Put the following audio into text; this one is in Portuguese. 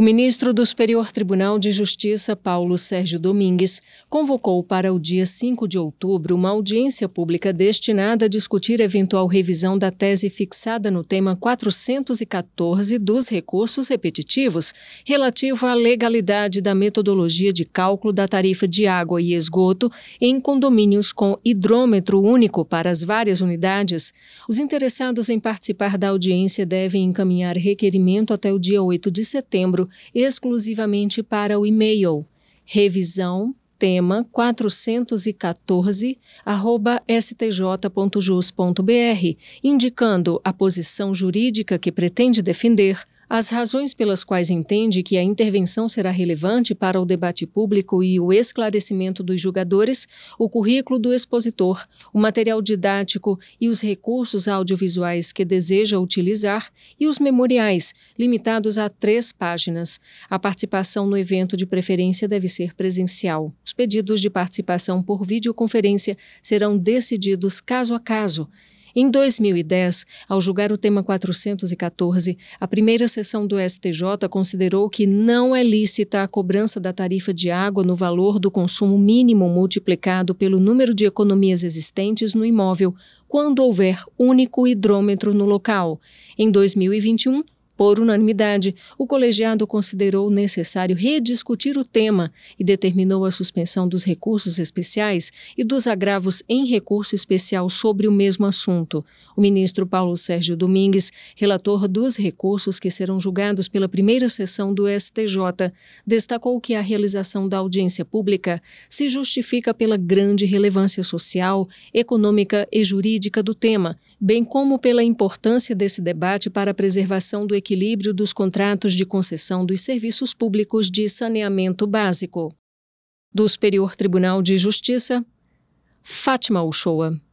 O ministro do Superior Tribunal de Justiça, Paulo Sérgio Domingues, convocou para o dia 5 de outubro uma audiência pública destinada a discutir eventual revisão da tese fixada no tema 414 dos recursos repetitivos, relativo à legalidade da metodologia de cálculo da tarifa de água e esgoto em condomínios com hidrômetro único para as várias unidades. Os interessados em participar da audiência devem encaminhar requerimento até o dia 8 de setembro exclusivamente para o e-mail revisão tema 414 arroba stj.jus.br, indicando a posição jurídica que pretende defender, as razões pelas quais entende que a intervenção será relevante para o debate público e o esclarecimento dos julgadores, o currículo do expositor, o material didático e os recursos audiovisuais que deseja utilizar e os memoriais, limitados a três páginas. A participação no evento de preferência deve ser presencial. Os pedidos de participação por videoconferência serão decididos caso a caso. Em 2010, ao julgar o tema 414, a primeira sessão do STJ considerou que não é lícita a cobrança da tarifa de água no valor do consumo mínimo multiplicado pelo número de economias existentes no imóvel, quando houver único hidrômetro no local. Em 2021, por unanimidade, o colegiado considerou necessário rediscutir o tema e determinou a suspensão dos recursos especiais e dos agravos em recurso especial sobre o mesmo assunto. O ministro Paulo Sérgio Domingues, relator dos recursos que serão julgados pela primeira sessão do STJ, destacou que a realização da audiência pública se justifica pela grande relevância social, econômica e jurídica do tema, bem como pela importância desse debate para a preservação do equilíbrio equilíbrio dos contratos de concessão dos serviços públicos de saneamento básico. Do Superior Tribunal de Justiça, Fátima Uchoa.